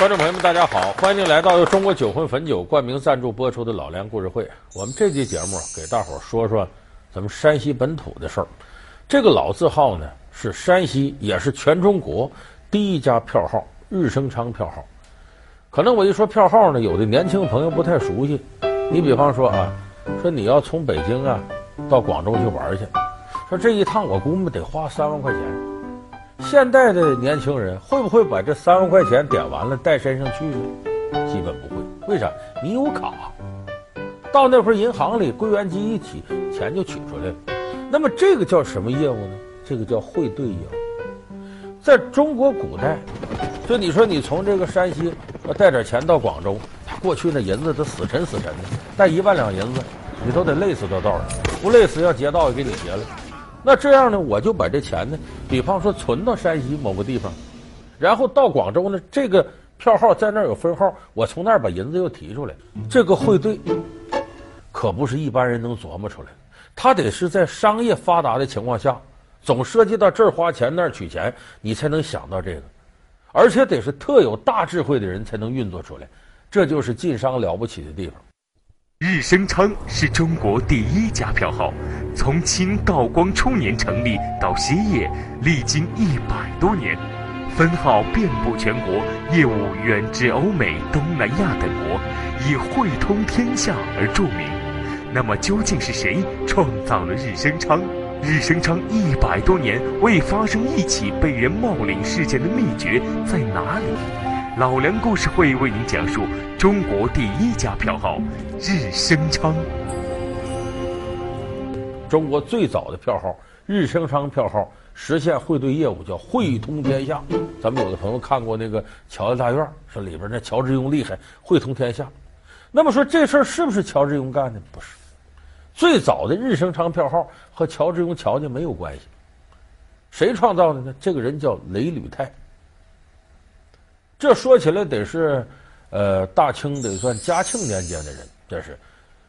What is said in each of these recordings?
观众朋友们，大家好，欢迎您来到由中国酒魂汾酒冠名赞助播出的《老梁故事会》。我们这期节目给大伙儿说说咱们山西本土的事儿。这个老字号呢，是山西，也是全中国第一家票号——日升昌票号。可能我一说票号呢，有的年轻朋友不太熟悉。你比方说啊，说你要从北京啊到广州去玩去，说这一趟我估摸得花三万块钱。现代的年轻人会不会把这三万块钱点完了带身上去呢？基本不会。为啥？你有卡，到那会儿银行里柜员机一提，钱就取出来了。那么这个叫什么业务呢？这个叫汇兑业务。在中国古代，就你说你从这个山西要带点钱到广州，过去那银子都死沉死沉的，带一万两银子，你都得累死到道上，不累死要劫道也给你劫了。那这样呢，我就把这钱呢，比方说存到山西某个地方，然后到广州呢，这个票号在那儿有分号，我从那儿把银子又提出来。这个汇兑可不是一般人能琢磨出来的，他得是在商业发达的情况下，总涉及到这儿花钱那儿取钱，你才能想到这个，而且得是特有大智慧的人才能运作出来。这就是晋商了不起的地方。日升昌是中国第一家票号，从清道光初年成立到歇业，历经一百多年，分号遍布全国，业务远至欧美、东南亚等国，以汇通天下而著名。那么究竟是谁创造了日升昌？日升昌一百多年未发生一起被人冒领事件的秘诀在哪里？老梁故事会为您讲述中国第一家票号日升昌。中国最早的票号日升昌票号实现汇兑业务叫汇通天下。咱们有的朋友看过那个《乔家大院》，说里边那乔致庸厉害，汇通天下。那么说这事儿是不是乔致庸干的？不是。最早的日升昌票号和乔致庸乔家没有关系。谁创造的呢？这个人叫雷履泰。这说起来得是，呃，大清得算嘉庆年间的人，这是，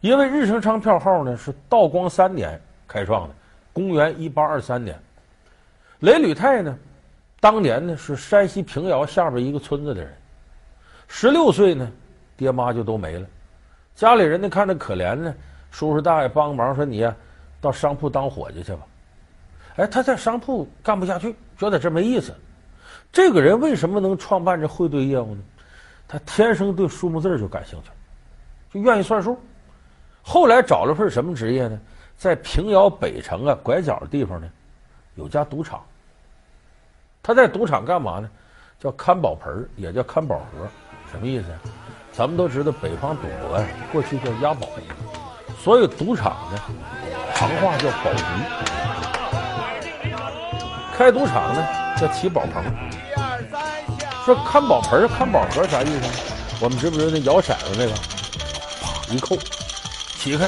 因为日升昌票号呢是道光三年开创的，公元一八二三年。雷履泰呢，当年呢是山西平遥下边一个村子的人，十六岁呢，爹妈就都没了，家里人呢看着可怜呢，叔叔大爷帮忙说你呀，到商铺当伙计去吧。哎，他在商铺干不下去，觉得这没意思。这个人为什么能创办这汇兑业务呢？他天生对数目字就感兴趣，就愿意算数。后来找了份什么职业呢？在平遥北城啊拐角的地方呢，有家赌场。他在赌场干嘛呢？叫看宝盆也叫看宝盒，什么意思？咱们都知道北方赌博呀，过去叫押宝，所以赌场呢，行话叫宝局。开赌场呢，叫起宝棚。说看宝盆、看宝盒啥意思？我们知不知道那摇骰子那个？啪一扣，起开，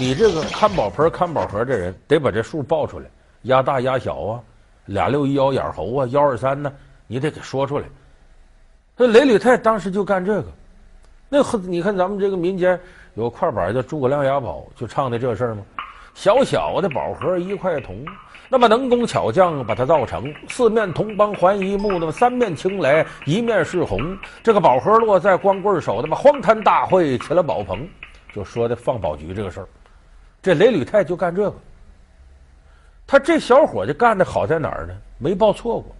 你这个看宝盆、看宝盒这人得把这数报出来，押大押小啊，俩六一幺眼猴啊，幺二三呢，你得给说出来。那雷履泰当时就干这个。那你看咱们这个民间有块板叫《诸葛亮押宝》，就唱的这事儿吗？小小的宝盒一块铜。那么能工巧匠把它造成四面铜帮环一木，那么三面青来一面是红。这个宝盒落在光棍手，那么荒滩大会起了宝棚，就说的放宝局这个事儿。这雷履泰就干这个。他这小伙就干的好在哪儿呢？没报错过。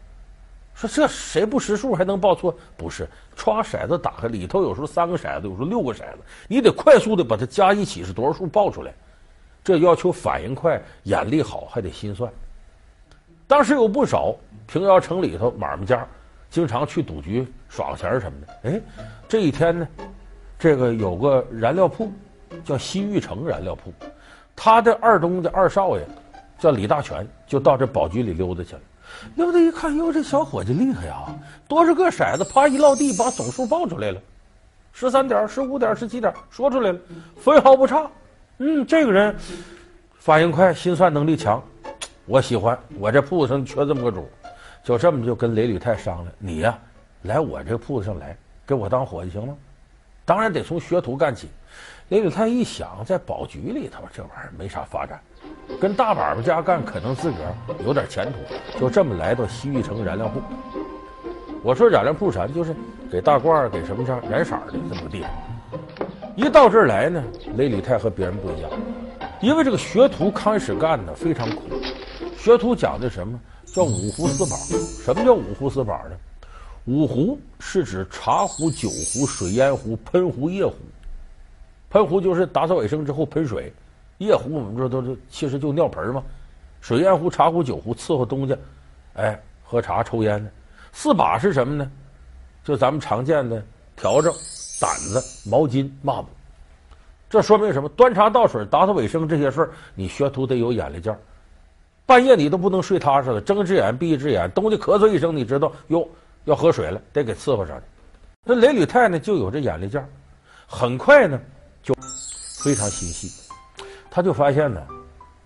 说这谁不识数还能报错？不是，刷骰子打开里头有时候三个骰子，有时候六个骰子，你得快速的把它加一起是多少数报出来。这要求反应快、眼力好，还得心算。当时有不少平遥城里头买卖家，经常去赌局耍个钱什么的。哎，这一天呢，这个有个燃料铺叫西域城燃料铺，他的二中的二少爷叫李大全，就到这宝局里溜达去了。溜达一看，哟，这小伙子厉害啊！多少个骰子，啪一落地，把总数报出来了，十三点、十五点、十七点，说出来了，分毫不差。嗯，这个人反应快，心算能力强，我喜欢。我这铺子上缺这么个主，就这么就跟雷履泰商量，你呀，来我这铺子上来，给我当伙计行吗？当然得从学徒干起。雷履泰一想，在宝局里头这玩意儿没啥发展，跟大把子家干可能自个儿有点前途。就这么来到西域城燃料铺，我说染料铺啥就是给大褂给什么上染色的这么个地方。一到这儿来呢，雷吕泰和别人不一样，因为这个学徒开始干呢非常苦。学徒讲的什么叫五壶四宝？什么叫五壶四宝呢？五壶是指茶壶、酒壶、水烟壶、喷壶、夜壶。喷壶就是打扫卫生之后喷水，夜壶我们说都是其实就尿盆嘛。水烟壶、茶壶、酒壶伺候东家，哎，喝茶抽烟的。四把是什么呢？就咱们常见的笤帚、掸子、毛巾、抹布。这说明什么？端茶倒水、打扫卫生这些事儿，你学徒得有眼力劲儿。半夜你都不能睡踏实了，睁一只眼闭一只眼，东家咳嗽一声，你知道哟要喝水了，得给伺候上去。那雷履泰呢就有这眼力劲儿，很快呢。就非常心细，他就发现呢，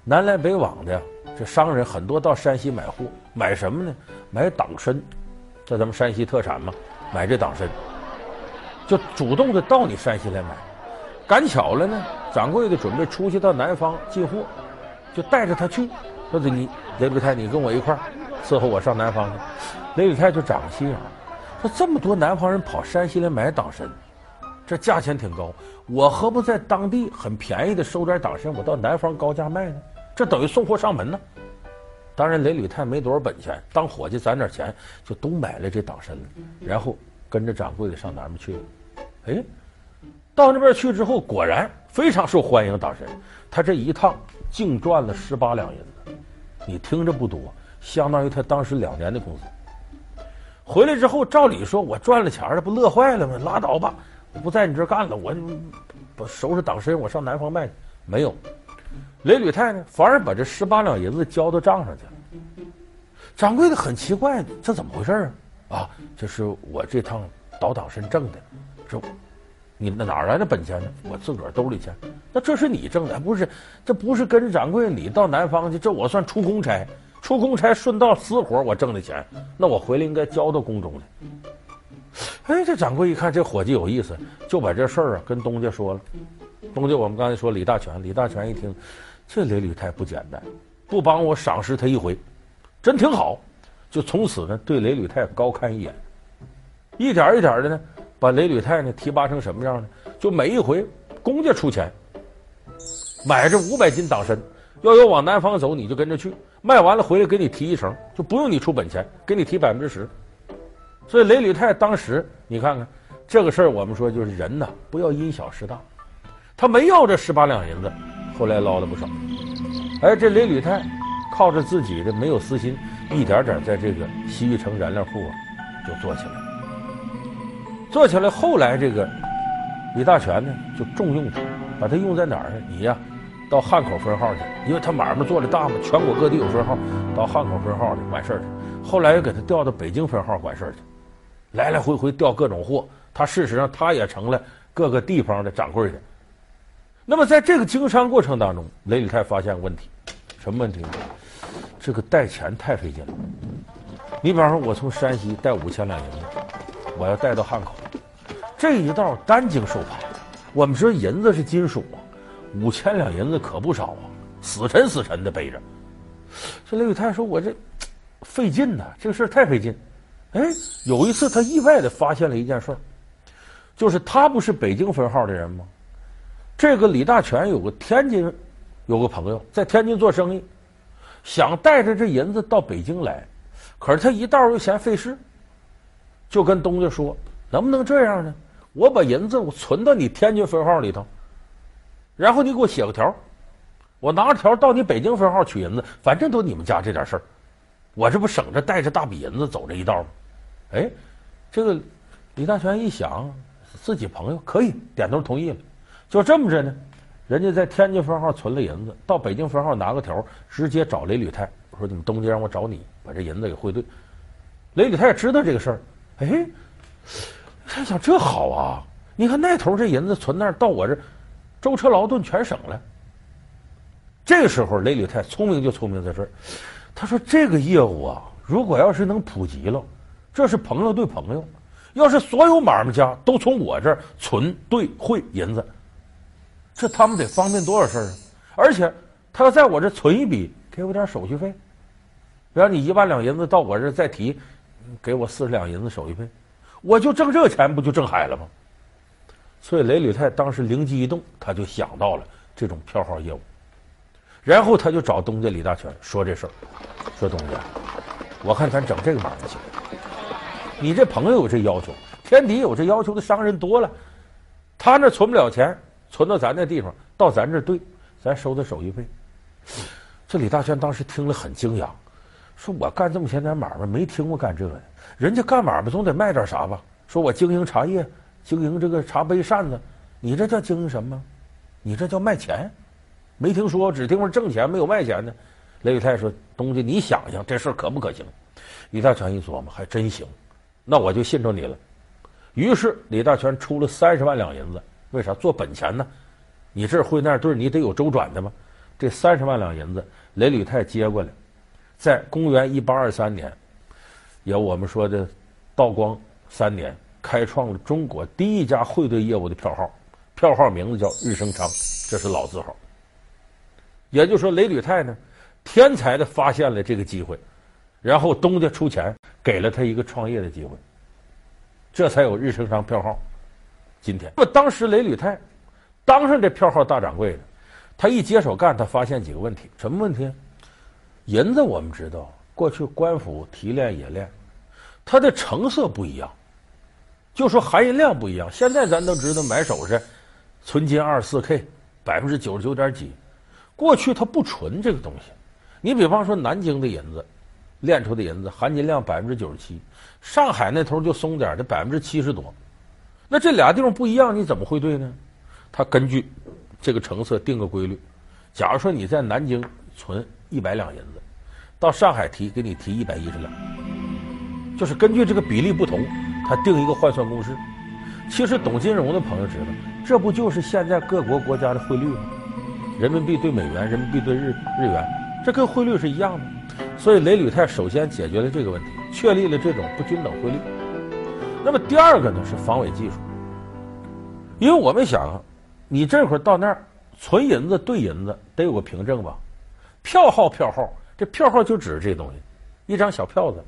南来北往的这商人很多到山西买货，买什么呢？买党参，在咱们山西特产嘛，买这党参，就主动的到你山西来买。赶巧了呢，掌柜的准备出去到南方进货，就带着他去，说的你雷吕泰，你跟我一块儿伺候我上南方去。雷吕泰就长个心眼儿，说这么多南方人跑山西来买党参。这价钱挺高，我何不在当地很便宜的收点党参，我到南方高价卖呢？这等于送货上门呢。当然，雷履泰没多少本钱，当伙计攒点钱，就都买了这党参了，然后跟着掌柜的上南边去了。哎，到那边去之后，果然非常受欢迎。党参，他这一趟净赚了十八两银子，你听着不多，相当于他当时两年的工资。回来之后，照理说我赚了钱了，不乐坏了吗？拉倒吧。不在你这儿干了，我不收拾党参，我上南方卖去。没有，雷履泰呢，反而把这十八两银子交到账上去了。掌柜的很奇怪，这怎么回事啊？啊，这是我这趟倒党参挣的。这，你那哪来的本钱呢？我自个儿兜里钱。那这是你挣的，不是？这不是跟着掌柜你到南方去？这我算出公差，出公差顺道私活我挣的钱，那我回来应该交到宫中去。哎，这掌柜一看这伙计有意思，就把这事儿啊跟东家说了。东家，我们刚才说李大全，李大全一听，这雷履泰不简单，不帮我赏识他一回，真挺好。就从此呢，对雷履泰高看一眼，一点一点的呢，把雷履泰呢提拔成什么样呢？就每一回公家出钱，买这五百斤党参，要有往南方走，你就跟着去，卖完了回来给你提一成，就不用你出本钱，给你提百分之十。所以雷履泰当时，你看看这个事儿，我们说就是人呐，不要因小失大。他没要这十八两银子，后来捞了不少。哎，这雷履泰靠着自己的没有私心，一点点在这个西域城染料铺啊就做起来。做起来，后来这个李大全呢就重用他，把他用在哪儿呢？你呀，到汉口分号去，因为他买卖做的大嘛，全国各地有分号，到汉口分号去完事儿去。后来又给他调到北京分号管事儿去。来来回回调各种货，他事实上他也成了各个地方的掌柜的。那么在这个经商过程当中，雷吕泰发现问题，什么问题呢？这个带钱太费劲了。你比方说，我从山西带五千两银子，我要带到汉口，这一道担惊受怕。我们说银子是金属，五千两银子可不少啊，死沉死沉的背着。这雷雨泰说：“我这费劲呐，这个事儿太费劲。”哎，有一次他意外的发现了一件事儿，就是他不是北京分号的人吗？这个李大全有个天津有个朋友在天津做生意，想带着这银子到北京来，可是他一道又嫌费事，就跟东家说：“能不能这样呢？我把银子我存到你天津分号里头，然后你给我写个条，我拿着条到你北京分号取银子，反正都你们家这点事儿，我这不省着带着大笔银子走这一道吗？”哎，这个李大全一想，自己朋友可以点头同意了，就这么着呢。人家在天津分号存了银子，到北京分号拿个条，直接找雷履泰，说你们东家让我找你，把这银子给汇兑。雷履泰知道这个事儿，哎，他想这好啊，你看那头这银子存那儿，到我这舟车劳顿全省了。这个时候，雷履泰聪明就聪明在这儿，他说这个业务啊，如果要是能普及了。这是朋友对朋友，要是所有买卖家都从我这儿存兑汇银子，这他们得方便多少事儿啊！而且他要在我这存一笔，给我点儿手续费。比方你一万两银子到我这儿再提，给我四十两银子手续费，我就挣这钱，不就挣海了吗？所以雷履泰当时灵机一动，他就想到了这种票号业务，然后他就找东家李大全说这事儿，说东家，我看咱整这个买卖行，你这朋友有这要求，天底有这要求的商人多了，他那存不了钱，存到咱那地方，到咱这兑，咱收他手续费。这李大全当时听了很惊讶，说：“我干这么些年买卖，没听过干这个的。人家干买卖总得卖点啥吧？说我经营茶叶，经营这个茶杯扇子，你这叫经营什么？你这叫卖钱？没听说，只听说挣钱，没有卖钱的。”雷雨泰说：“东家，你想想这事儿可不可行？”李大全一琢磨，还真行，那我就信着你了。于是李大全出了三十万两银子，为啥？做本钱呢？你这汇那对，你得有周转的吗？这三十万两银子。雷履泰接过来，在公元一八二三年，有我们说的道光三年，开创了中国第一家汇兑业务的票号，票号名字叫日升昌，这是老字号。也就是说，雷履泰呢，天才的发现了这个机会，然后东家出钱给了他一个创业的机会，这才有日升昌票号。今天，那么当时雷履泰当上这票号大掌柜的。他一接手干，他发现几个问题。什么问题？银子我们知道，过去官府提炼冶炼，它的成色不一样，就说含银量不一样。现在咱都知道买首饰，纯金二十四 K，百分之九十九点几。过去它不纯这个东西。你比方说南京的银子，炼出的银子含金量百分之九十七，上海那头就松点这百分之七十多。那这俩地方不一样，你怎么汇兑呢？他根据。这个成色定个规律，假如说你在南京存一百两银子，到上海提给你提一百一十两，就是根据这个比例不同，他定一个换算公式。其实懂金融的朋友知道，这不就是现在各国国家的汇率吗？人民币兑美元，人民币兑日日元，这跟汇率是一样的。所以雷履泰首先解决了这个问题，确立了这种不均等汇率。那么第二个呢是防伪技术，因为我们想。你这会儿到那儿存银子兑银子得有个凭证吧？票号票号，这票号就指这东西，一张小票子。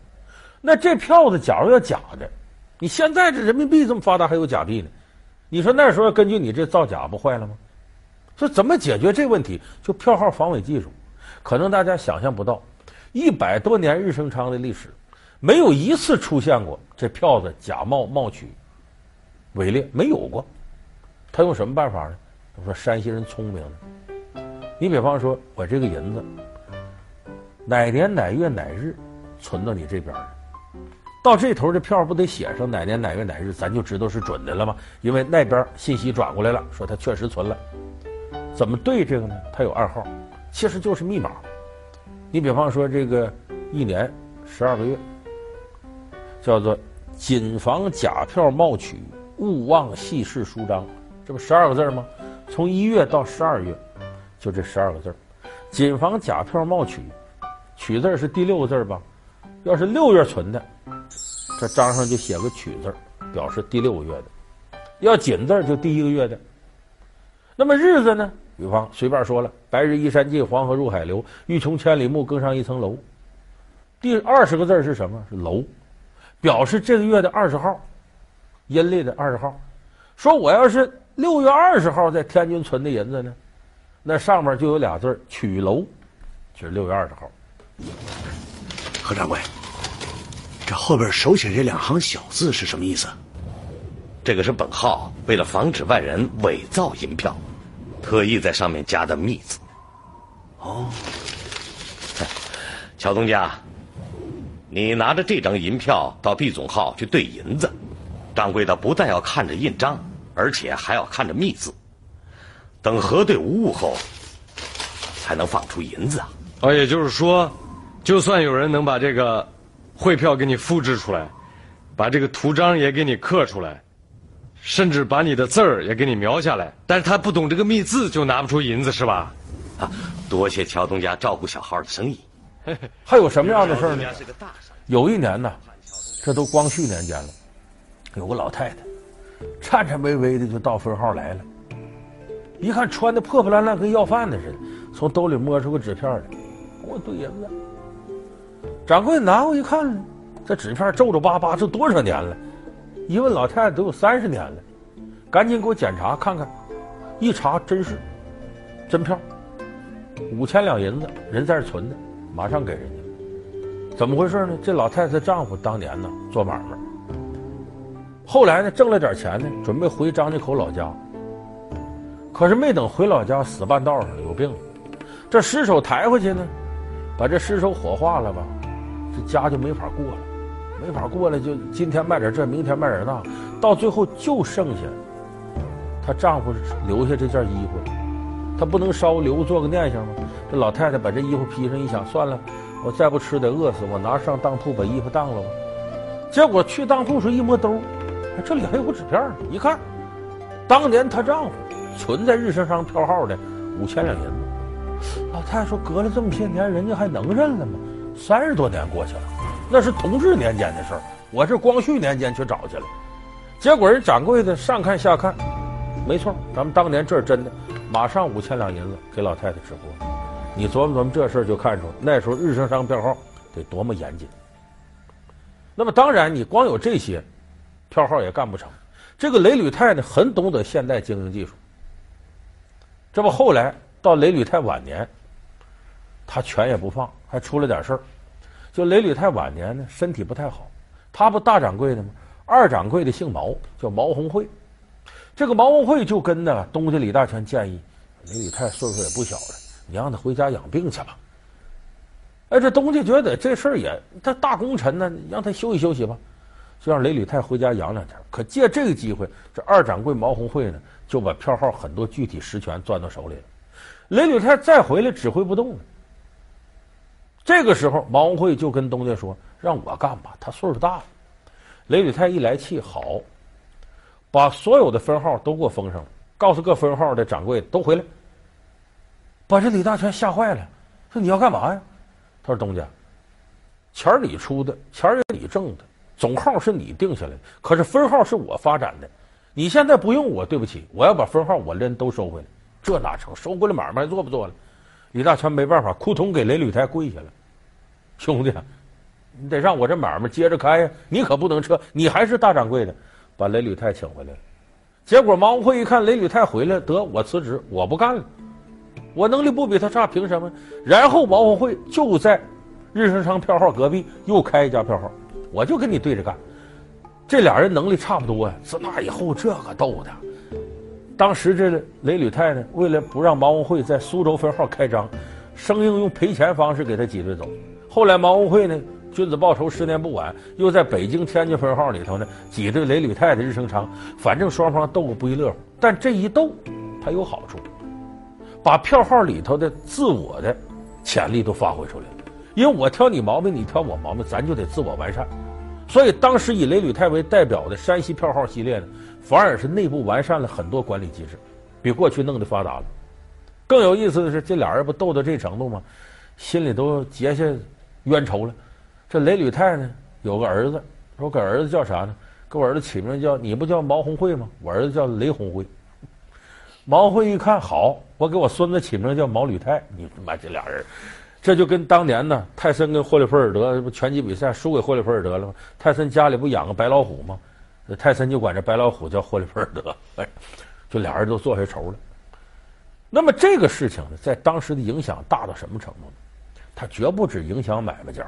那这票子假如要假的，你现在这人民币这么发达还有假币呢？你说那时候根据你这造假不坏了吗？说怎么解决这问题？就票号防伪技术，可能大家想象不到，一百多年日升昌的历史，没有一次出现过这票子假冒冒取、伪劣，没有过。他用什么办法呢？他说山西人聪明呢。你比方说，我这个银子哪年哪月哪日存到你这边的，到这头的票不得写上哪年哪月哪日，咱就知道是准的了吗？因为那边信息转过来了，说他确实存了。怎么对这个呢？他有暗号，其实就是密码。你比方说，这个一年十二个月，叫做“谨防假票冒取，勿忘细事书章”。这不十二个字吗？从一月到十二月，就这十二个字。谨防假票冒取，取字是第六个字吧？要是六月存的，这章上就写个取字，表示第六个月的；要谨字就第一个月的。那么日子呢？比方随便说了：“白日依山尽，黄河入海流。欲穷千里目，更上一层楼。”第二十个字是什么？是楼，表示这个月的二十号，阴历的二十号。说我要是。六月二十号在天津存的银子呢，那上面就有俩字“取楼”，就是六月二十号。何掌柜，这后边手写这两行小字是什么意思？这个是本号为了防止外人伪造银票，特意在上面加的密字。哦，乔东家，你拿着这张银票到币总号去兑银子，掌柜的不但要看着印章。而且还要看着密字，等核对无误后，才能放出银子啊！哦，也就是说，就算有人能把这个汇票给你复制出来，把这个图章也给你刻出来，甚至把你的字儿也给你描下来，但是他不懂这个密字，就拿不出银子，是吧？啊，多谢乔东家照顾小号的生意。还有什么样的事儿呢？有一年呢，这都光绪年间了，有个老太太。颤颤巍巍的就到分号来了，一看穿的破破烂烂，跟要饭的似的，从兜里摸出个纸片来，给我兑银子。掌柜拿过一看，这纸片皱皱巴巴，这多少年了？一问老太太都有三十年了，赶紧给我检查看看，一查真是真票，五千两银子，人在这存的，马上给人家。怎么回事呢？这老太太丈夫当年呢做买卖，后来呢挣了点钱呢，准备回张家口老家，可是没等回老家，死半道上有病了，这尸首抬回去呢，把这尸首火化了吧，这家就没法过了。没法过来，就今天卖点这，明天卖点那，到最后就剩下她丈夫留下这件衣服了。她不能烧留做个念想吗？这老太太把这衣服披上，一想算了，我再不吃得饿死，我拿上当铺把衣服当了吧。结果去当铺时一摸兜，这里还有个纸片呢。一看，当年她丈夫存在日升商票号的五千两银子。老太太说：“隔了这么些年，人家还能认了吗？三十多年过去了。”那是同治年间的事儿，我是光绪年间去找去了，结果人掌柜的上看下看，没错，咱们当年这是真的，马上五千两银子给老太太支付。你琢磨琢磨这事儿，就看出那时候日升商票号得多么严谨。那么当然，你光有这些，票号也干不成。这个雷履泰呢，很懂得现代经营技术。这不后来到雷履泰晚年，他权也不放，还出了点事儿。就雷履泰晚年呢，身体不太好。他不大掌柜的吗？二掌柜的姓毛，叫毛鸿会。这个毛鸿会就跟呢东家李大全建议，雷履泰岁数也不小了，你让他回家养病去吧。哎，这东家觉得这事儿也他大功臣呢，让他休息休息吧，就让雷履泰回家养两天。可借这个机会，这二掌柜毛鸿会呢，就把票号很多具体实权攥到手里了。雷履泰再回来指挥不动了。这个时候，毛文慧就跟东家说：“让我干吧，他岁数大了。”雷履泰一来气，好，把所有的分号都给我封上了，告诉各分号的掌柜都回来，把这李大全吓坏了，说：“你要干嘛呀？”他说：“东家，钱你出的，钱也你挣的，总号是你定下来的，可是分号是我发展的，你现在不用我，对不起，我要把分号我人都收回来，这哪成？收回来买卖做不做了？”李大全没办法，扑通给雷履泰跪下了，兄弟，你得让我这买卖接着开呀！你可不能撤，你还是大掌柜的，把雷履泰请回来了。结果毛鸿会一看雷履泰回来，得我辞职，我不干了，我能力不比他差，凭什么？然后毛鸿会就在日升昌票号隔壁又开一家票号，我就跟你对着干。这俩人能力差不多呀，自那以后这个逗的。当时这雷履泰呢，为了不让毛鸿会在苏州分号开张，生硬用赔钱方式给他挤兑走。后来毛鸿会呢，君子报仇，十年不晚，又在北京、天津分号里头呢挤兑雷履泰的日升昌。反正双方斗个不亦乐乎。但这一斗，它有好处，把票号里头的自我的潜力都发挥出来了。因为我挑你毛病，你挑我毛病，咱就得自我完善。所以当时以雷履泰为代表的山西票号系列呢。反而是内部完善了很多管理机制，比过去弄得发达了。更有意思的是，这俩人不斗到这程度吗？心里都结下冤仇了。这雷履泰呢，有个儿子，说给儿子叫啥呢？给我儿子起名叫你不叫毛红会吗？我儿子叫雷红会。毛鸿会一看好，我给我孙子起名叫毛履泰。你他妈这俩人，这就跟当年呢，泰森跟霍利菲尔德不拳击比赛输给霍利菲尔德了吗？泰森家里不养个白老虎吗？泰森就管这白老虎叫霍利菲尔德，就俩人都做下仇了。那么这个事情呢，在当时的影响大到什么程度呢？它绝不止影响买卖家，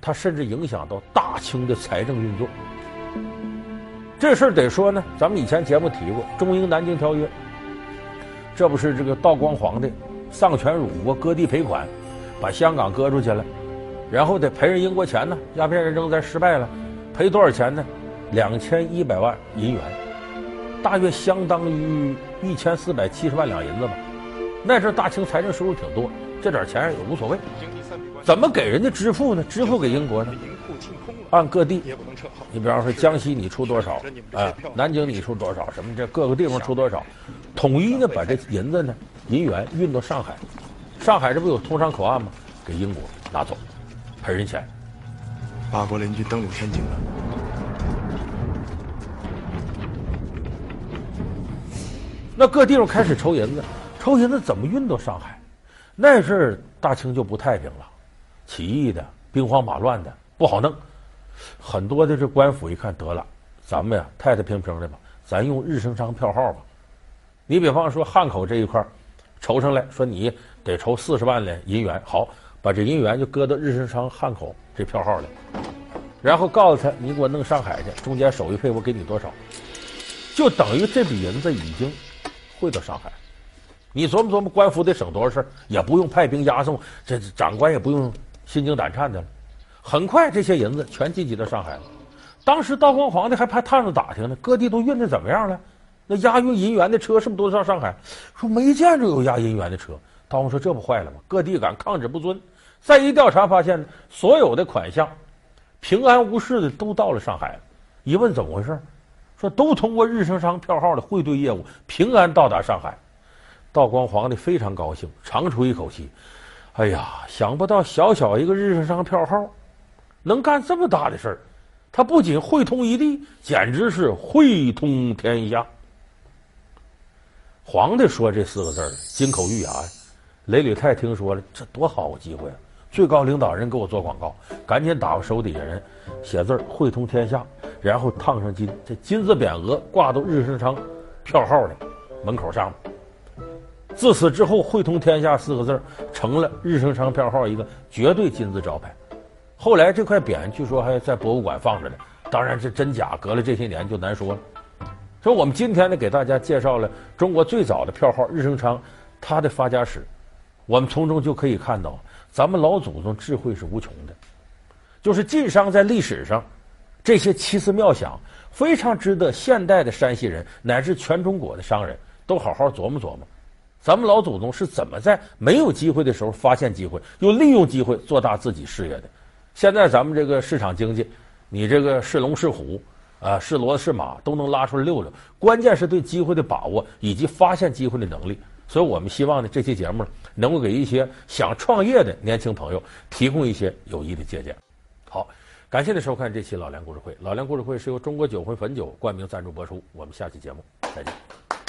它甚至影响到大清的财政运作。这事儿得说呢，咱们以前节目提过《中英南京条约》，这不是这个道光皇帝丧权辱国，割地赔款，把香港割出去了，然后得赔人英国钱呢，鸦片战争咱失败了，赔多少钱呢？两千一百万银元，大约相当于一千四百七十万两银子吧。那阵大清财政收入挺多，这点钱也无所谓。怎么给人家支付呢？支付给英国呢？按各地，你比方说江西你出多少啊？南京你出多少？什么这各个地方出多少？统一呢把这银子呢银元运到上海，上海这不有通商口岸吗？给英国拿走，赔人钱。八国联军登陆天津了。那各地方开始筹银子，筹银子怎么运到上海？那阵儿大清就不太平了，起义的、兵荒马乱的不好弄，很多的这官府一看得了，咱们呀太太平平的吧，咱用日升昌票号吧。你比方说汉口这一块筹上来说，你得筹四十万的银元，好，把这银元就搁到日升昌汉口这票号里，然后告诉他，你给我弄上海去，中间手续费我给你多少，就等于这笔银子已经汇到上海。你琢磨琢磨，官府得省多少事儿，也不用派兵押送，这长官也不用心惊胆颤的了。很快，这些银子全进集到上海了。当时道光皇帝还派探子打听呢，各地都运的怎么样了？那押运银元的车是不是都上上海？说没见着有押银元的车。道光说这不坏了吗？各地敢抗旨不遵。再一调查发现，所有的款项平安无事的都到了上海。一问怎么回事？说都通过日升昌票号的汇兑业务平安到达上海。道光皇帝非常高兴，长出一口气：“哎呀，想不到小小一个日升昌票号，能干这么大的事儿！他不仅汇通一地，简直是汇通天下。”皇帝说这四个字儿，金口玉牙呀。雷履泰听说了，这多好机会啊！最高领导人给我做广告，赶紧打发手底下人写字儿，汇通天下，然后烫上金，这金字匾额挂到日升昌票号的门口上面。自此之后，“汇通天下”四个字成了日升昌票号一个绝对金字招牌。后来这块匾据说还在博物馆放着呢，当然这真假隔了这些年就难说了。所以我们今天呢，给大家介绍了中国最早的票号日升昌，它的发家史。我们从中就可以看到，咱们老祖宗智慧是无穷的。就是晋商在历史上这些奇思妙想，非常值得现代的山西人乃至全中国的商人都好好琢磨琢磨。咱们老祖宗是怎么在没有机会的时候发现机会，又利用机会做大自己事业的？现在咱们这个市场经济，你这个是龙是虎啊，是骡子是马都能拉出来溜溜。关键是对机会的把握以及发现机会的能力。所以我们希望呢，这期节目能够给一些想创业的年轻朋友提供一些有益的借鉴。好，感谢您收看这期老梁故事会。老梁故事会是由中国酒魂汾酒冠名赞助播出。我们下期节目再见。